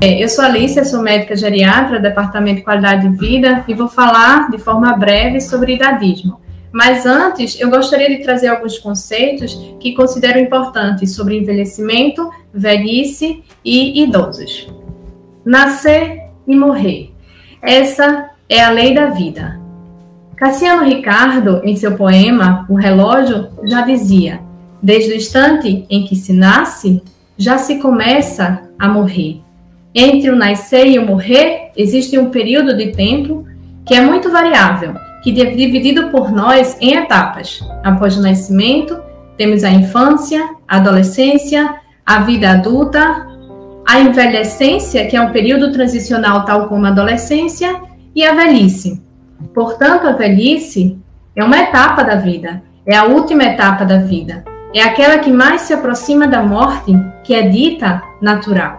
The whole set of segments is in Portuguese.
É, eu sou Alicia, sou médica geriatra Departamento de Qualidade de Vida e vou falar de forma breve sobre idadismo. Mas antes, eu gostaria de trazer alguns conceitos que considero importantes sobre envelhecimento, velhice e idosos. Nascer e morrer. Essa é a lei da vida. Cassiano Ricardo, em seu poema O Relógio, já dizia: Desde o instante em que se nasce, já se começa a morrer. Entre o nascer e o morrer, existe um período de tempo que é muito variável, que é dividido por nós em etapas. Após o nascimento, temos a infância, a adolescência, a vida adulta, a envelhecência, que é um período transicional tal como a adolescência, e a velhice. Portanto, a velhice é uma etapa da vida, é a última etapa da vida, é aquela que mais se aproxima da morte, que é dita natural.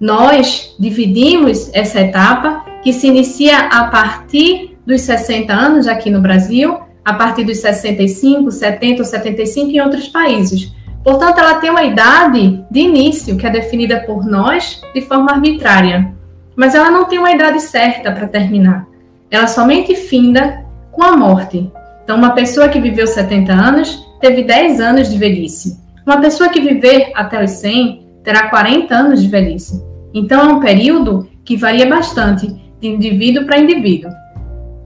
Nós dividimos essa etapa, que se inicia a partir dos 60 anos aqui no Brasil, a partir dos 65, 70 ou 75 em outros países. Portanto, ela tem uma idade de início que é definida por nós de forma arbitrária, mas ela não tem uma idade certa para terminar ela somente finda com a morte. Então, uma pessoa que viveu 70 anos teve 10 anos de velhice. Uma pessoa que viver até os 100 terá 40 anos de velhice. Então, é um período que varia bastante de indivíduo para indivíduo.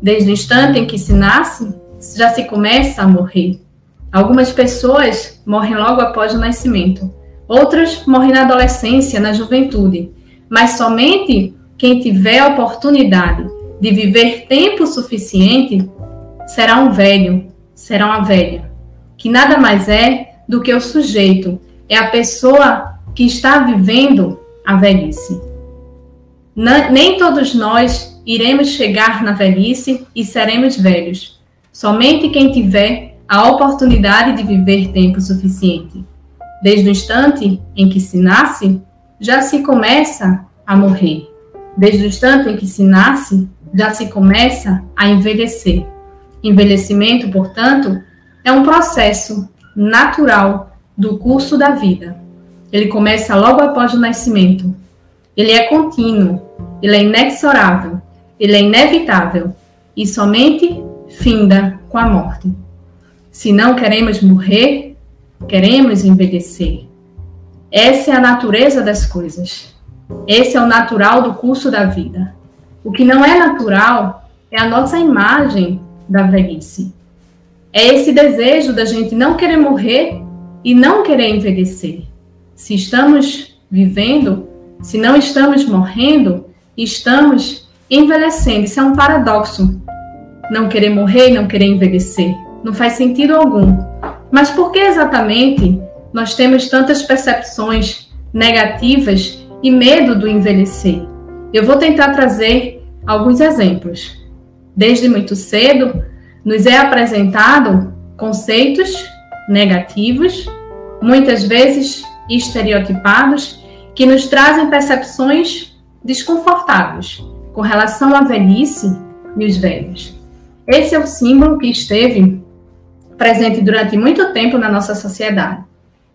Desde o instante em que se nasce, já se começa a morrer. Algumas pessoas morrem logo após o nascimento, outras morrem na adolescência, na juventude, mas somente quem tiver a oportunidade de viver tempo suficiente, será um velho, será uma velha, que nada mais é do que o sujeito, é a pessoa que está vivendo a velhice. Nem todos nós iremos chegar na velhice e seremos velhos. Somente quem tiver a oportunidade de viver tempo suficiente. Desde o instante em que se nasce, já se começa a morrer. Desde o instante em que se nasce, já se começa a envelhecer. Envelhecimento, portanto, é um processo natural do curso da vida. Ele começa logo após o nascimento. Ele é contínuo, ele é inexorável, ele é inevitável e somente finda com a morte. Se não queremos morrer, queremos envelhecer. Essa é a natureza das coisas. Esse é o natural do curso da vida. O que não é natural é a nossa imagem da velhice. É esse desejo da gente não querer morrer e não querer envelhecer. Se estamos vivendo, se não estamos morrendo, estamos envelhecendo. Isso é um paradoxo. Não querer morrer e não querer envelhecer. Não faz sentido algum. Mas por que exatamente nós temos tantas percepções negativas e medo do envelhecer? Eu vou tentar trazer alguns exemplos. Desde muito cedo, nos é apresentado conceitos negativos, muitas vezes estereotipados, que nos trazem percepções desconfortáveis com relação à velhice e os velhos. Esse é o símbolo que esteve presente durante muito tempo na nossa sociedade.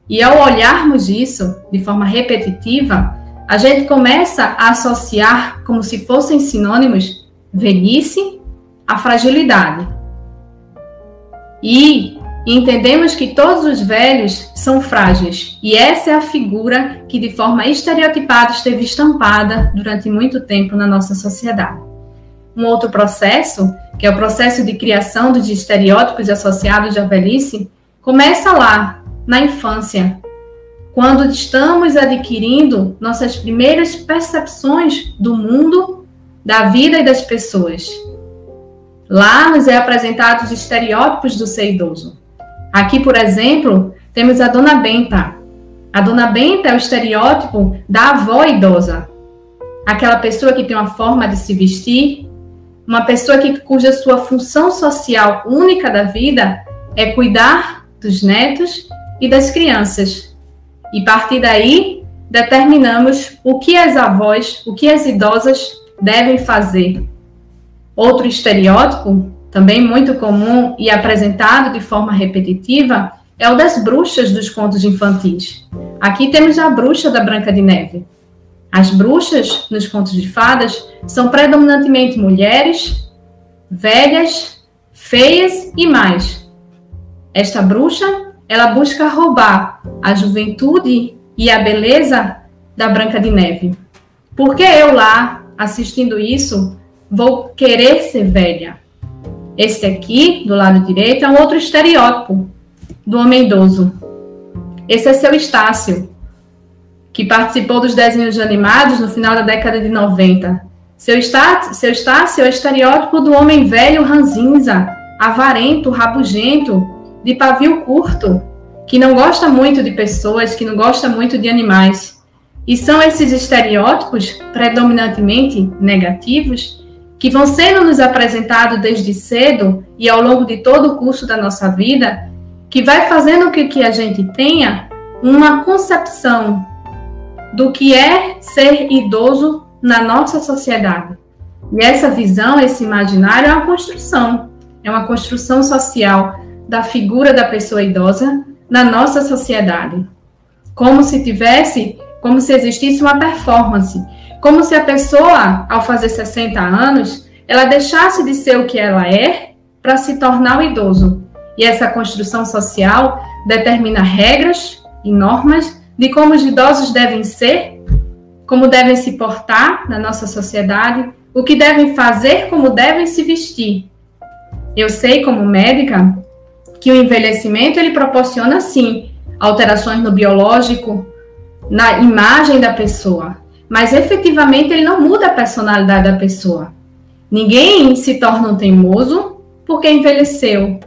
E ao olharmos isso de forma repetitiva, a gente começa a associar como se fossem sinônimos velhice a fragilidade. E entendemos que todos os velhos são frágeis, e essa é a figura que de forma estereotipada esteve estampada durante muito tempo na nossa sociedade. Um outro processo, que é o processo de criação dos estereótipos associados à velhice, começa lá, na infância, quando estamos adquirindo nossas primeiras percepções do mundo, da vida e das pessoas. Lá nos é apresentado os estereótipos do ser idoso. Aqui, por exemplo, temos a dona Benta. A dona Benta é o estereótipo da avó idosa. Aquela pessoa que tem uma forma de se vestir, uma pessoa que, cuja sua função social única da vida é cuidar dos netos e das crianças. E a partir daí, determinamos o que as avós, o que as idosas devem fazer. Outro estereótipo, também muito comum e apresentado de forma repetitiva, é o das bruxas dos contos infantis. Aqui temos a bruxa da Branca de Neve. As bruxas, nos contos de fadas, são predominantemente mulheres, velhas, feias e mais. Esta bruxa, ela busca roubar a juventude e a beleza da Branca de Neve. Porque eu lá, assistindo isso, vou querer ser velha? Este aqui, do lado direito, é um outro estereótipo do homem idoso. Esse é seu Estácio, que participou dos desenhos animados no final da década de 90. Seu Estácio, seu Estácio é o estereótipo do homem velho ranzinza, avarento, rabugento, de pavio curto, que não gosta muito de pessoas, que não gosta muito de animais. E são esses estereótipos, predominantemente negativos, que vão sendo nos apresentados desde cedo e ao longo de todo o curso da nossa vida, que vai fazendo com que a gente tenha uma concepção do que é ser idoso na nossa sociedade. E essa visão, esse imaginário é uma construção, é uma construção social da figura da pessoa idosa na nossa sociedade. Como se tivesse, como se existisse uma performance como se a pessoa, ao fazer 60 anos, ela deixasse de ser o que ela é para se tornar o idoso. E essa construção social determina regras e normas de como os idosos devem ser, como devem se portar na nossa sociedade, o que devem fazer, como devem se vestir. Eu sei, como médica, que o envelhecimento ele proporciona sim alterações no biológico, na imagem da pessoa, mas efetivamente ele não muda a personalidade da pessoa. Ninguém se torna um teimoso porque envelheceu.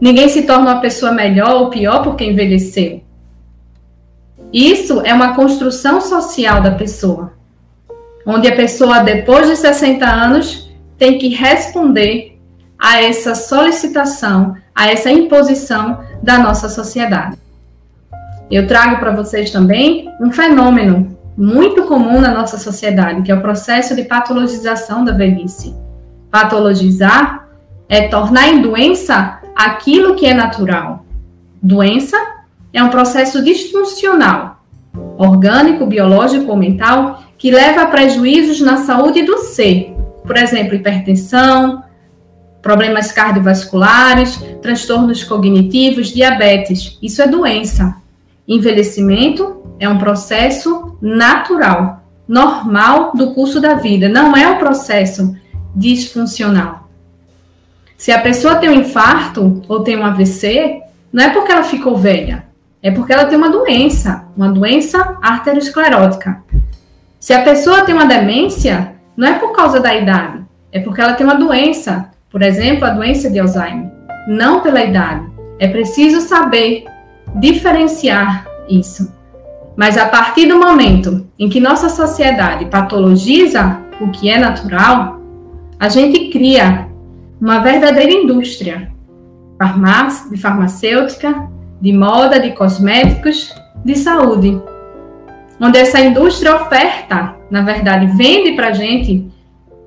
Ninguém se torna uma pessoa melhor ou pior porque envelheceu. Isso é uma construção social da pessoa, onde a pessoa, depois de 60 anos, tem que responder a essa solicitação, a essa imposição da nossa sociedade. Eu trago para vocês também um fenômeno muito comum na nossa sociedade, que é o processo de patologização da velhice. Patologizar é tornar em doença aquilo que é natural. Doença é um processo disfuncional, orgânico, biológico ou mental, que leva a prejuízos na saúde do ser. Por exemplo, hipertensão, problemas cardiovasculares, transtornos cognitivos, diabetes. Isso é doença. Envelhecimento é um processo natural, normal do curso da vida, não é um processo disfuncional. Se a pessoa tem um infarto ou tem um AVC, não é porque ela ficou velha, é porque ela tem uma doença, uma doença arteriosclerótica. Se a pessoa tem uma demência, não é por causa da idade, é porque ela tem uma doença, por exemplo, a doença de Alzheimer, não pela idade. É preciso saber diferenciar isso. Mas a partir do momento em que nossa sociedade patologiza o que é natural, a gente cria uma verdadeira indústria de farmacêutica, de moda, de cosméticos, de saúde. Onde essa indústria oferta, na verdade, vende para gente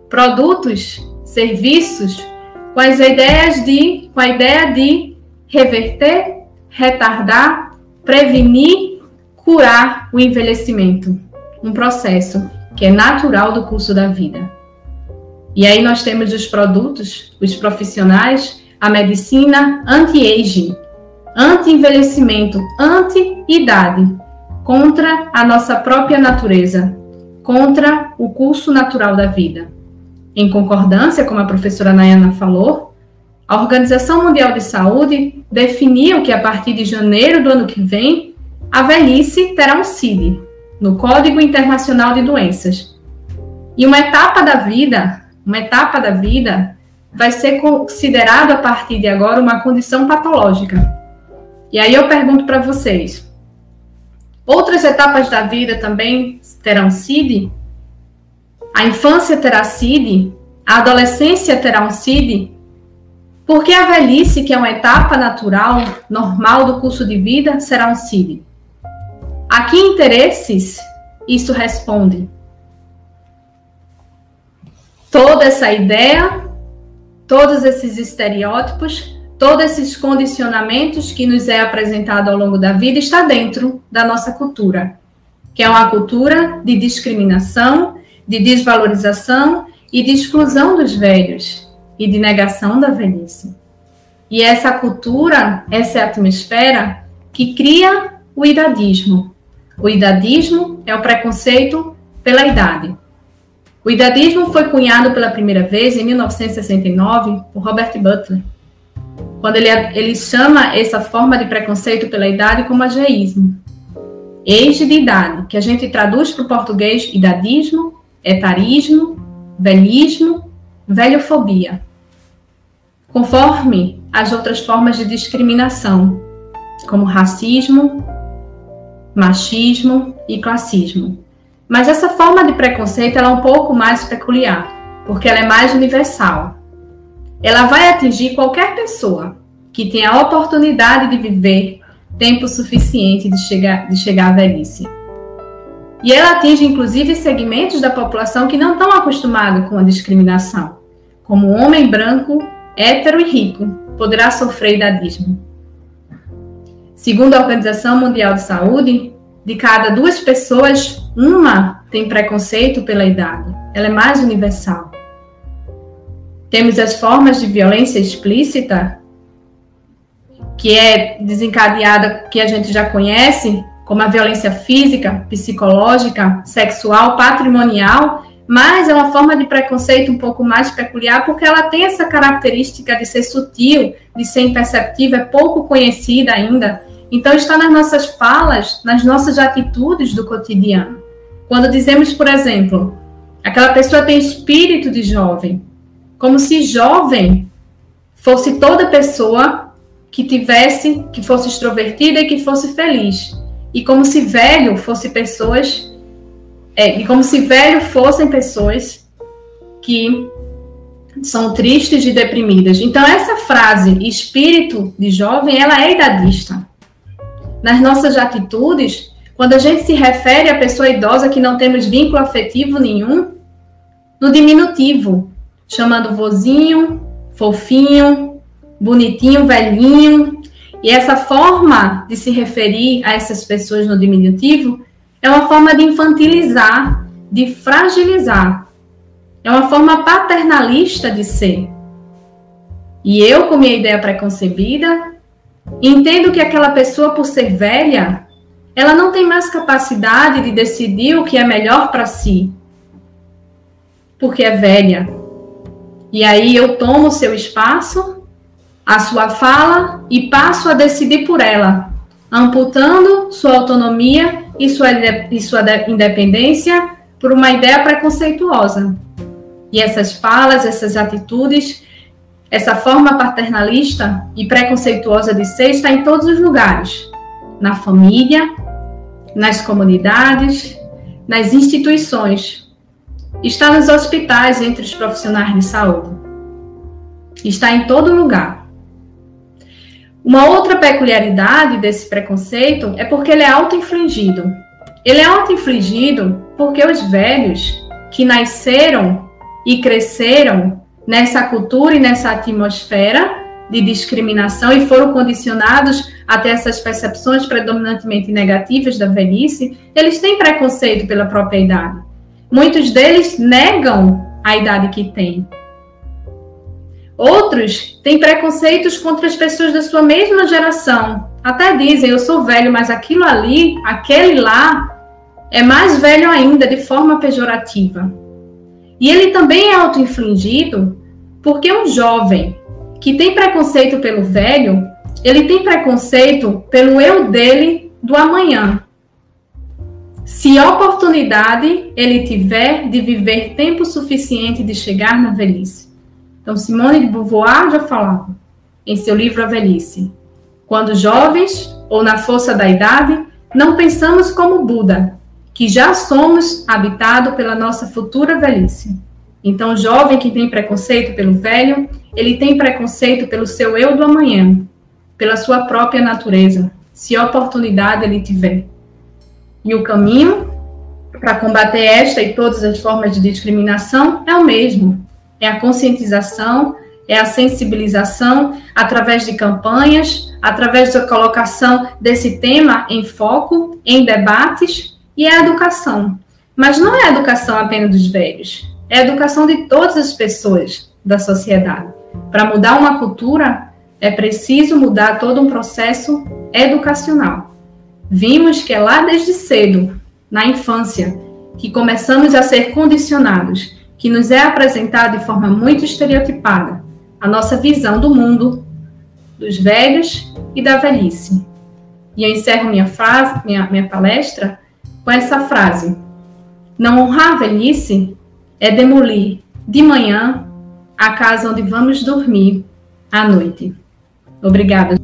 produtos, serviços com as ideias de, com a ideia de reverter, retardar, prevenir curar o envelhecimento, um processo que é natural do curso da vida. E aí nós temos os produtos, os profissionais, a medicina anti-aging, anti-envelhecimento, anti-idade, contra a nossa própria natureza, contra o curso natural da vida. Em concordância, como a professora Nayana falou, a Organização Mundial de Saúde definiu que a partir de janeiro do ano que vem, a velhice terá um CID, no Código Internacional de Doenças. E uma etapa da vida, uma etapa da vida vai ser considerado a partir de agora uma condição patológica. E aí eu pergunto para vocês: outras etapas da vida também terão CID? A infância terá CID? A adolescência terá um CID? Porque a velhice, que é uma etapa natural, normal do curso de vida, será um CID? A que interesses isso responde? Toda essa ideia, todos esses estereótipos, todos esses condicionamentos que nos é apresentado ao longo da vida está dentro da nossa cultura. que é uma cultura de discriminação, de desvalorização e de exclusão dos velhos e de negação da velhice. E essa cultura, essa atmosfera que cria o idadismo. O idadismo é o preconceito pela idade. O idadismo foi cunhado pela primeira vez em 1969 por Robert Butler, quando ele, ele chama essa forma de preconceito pela idade como ageísmo. Age de idade, que a gente traduz para o português idadismo, etarismo, velhismo, velhofobia. Conforme as outras formas de discriminação, como racismo, machismo e classismo. Mas essa forma de preconceito é um pouco mais peculiar, porque ela é mais universal. Ela vai atingir qualquer pessoa que tenha a oportunidade de viver tempo suficiente de chegar, de chegar à velhice. E ela atinge inclusive segmentos da população que não estão acostumados com a discriminação, como homem branco, hétero e rico, poderá sofrer idadismo. Segundo a Organização Mundial de Saúde, de cada duas pessoas, uma tem preconceito pela idade. Ela é mais universal. Temos as formas de violência explícita, que é desencadeada, que a gente já conhece, como a violência física, psicológica, sexual, patrimonial, mas é uma forma de preconceito um pouco mais peculiar, porque ela tem essa característica de ser sutil, de ser imperceptível, é pouco conhecida ainda então, está nas nossas falas, nas nossas atitudes do cotidiano. Quando dizemos, por exemplo, aquela pessoa tem espírito de jovem, como se jovem fosse toda pessoa que tivesse, que fosse extrovertida e que fosse feliz. E como se velho fosse pessoas, é, e como se velho fossem pessoas que são tristes e deprimidas. Então essa frase espírito de jovem, ela é idadista nas nossas atitudes, quando a gente se refere à pessoa idosa que não temos vínculo afetivo nenhum, no diminutivo, chamando vozinho, fofinho, bonitinho, velhinho. E essa forma de se referir a essas pessoas no diminutivo é uma forma de infantilizar, de fragilizar. É uma forma paternalista de ser. E eu, com minha ideia preconcebida, Entendo que aquela pessoa, por ser velha, ela não tem mais capacidade de decidir o que é melhor para si, porque é velha. E aí eu tomo seu espaço, a sua fala e passo a decidir por ela, amputando sua autonomia e sua, e sua independência por uma ideia preconceituosa. E essas falas, essas atitudes essa forma paternalista e preconceituosa de ser está em todos os lugares: na família, nas comunidades, nas instituições. Está nos hospitais entre os profissionais de saúde. Está em todo lugar. Uma outra peculiaridade desse preconceito é porque ele é auto-infligido. Ele é auto-infligido porque os velhos que nasceram e cresceram nessa cultura e nessa atmosfera de discriminação e foram condicionados a essas percepções predominantemente negativas da velhice, eles têm preconceito pela própria idade. Muitos deles negam a idade que têm. Outros têm preconceitos contra as pessoas da sua mesma geração. Até dizem, eu sou velho, mas aquilo ali, aquele lá, é mais velho ainda, de forma pejorativa. E ele também é auto-infligido porque um jovem que tem preconceito pelo velho, ele tem preconceito pelo eu dele do amanhã. Se oportunidade ele tiver de viver tempo suficiente de chegar na velhice. Então, Simone de Beauvoir já falava em seu livro A Velhice. Quando jovens, ou na força da idade, não pensamos como Buda, que já somos habitado pela nossa futura velhice. Então, o jovem que tem preconceito pelo velho, ele tem preconceito pelo seu eu do amanhã, pela sua própria natureza, se oportunidade ele tiver. E o caminho para combater esta e todas as formas de discriminação é o mesmo: é a conscientização, é a sensibilização através de campanhas, através da colocação desse tema em foco, em debates e é a educação. Mas não é a educação apenas dos velhos, é a educação de todas as pessoas da sociedade. Para mudar uma cultura, é preciso mudar todo um processo educacional. Vimos que é lá desde cedo, na infância, que começamos a ser condicionados, que nos é apresentado de forma muito estereotipada a nossa visão do mundo, dos velhos e da velhice. E eu encerro minha, frase, minha, minha palestra com essa frase: Não honrar a velhice é demolir de manhã a casa onde vamos dormir à noite. Obrigada.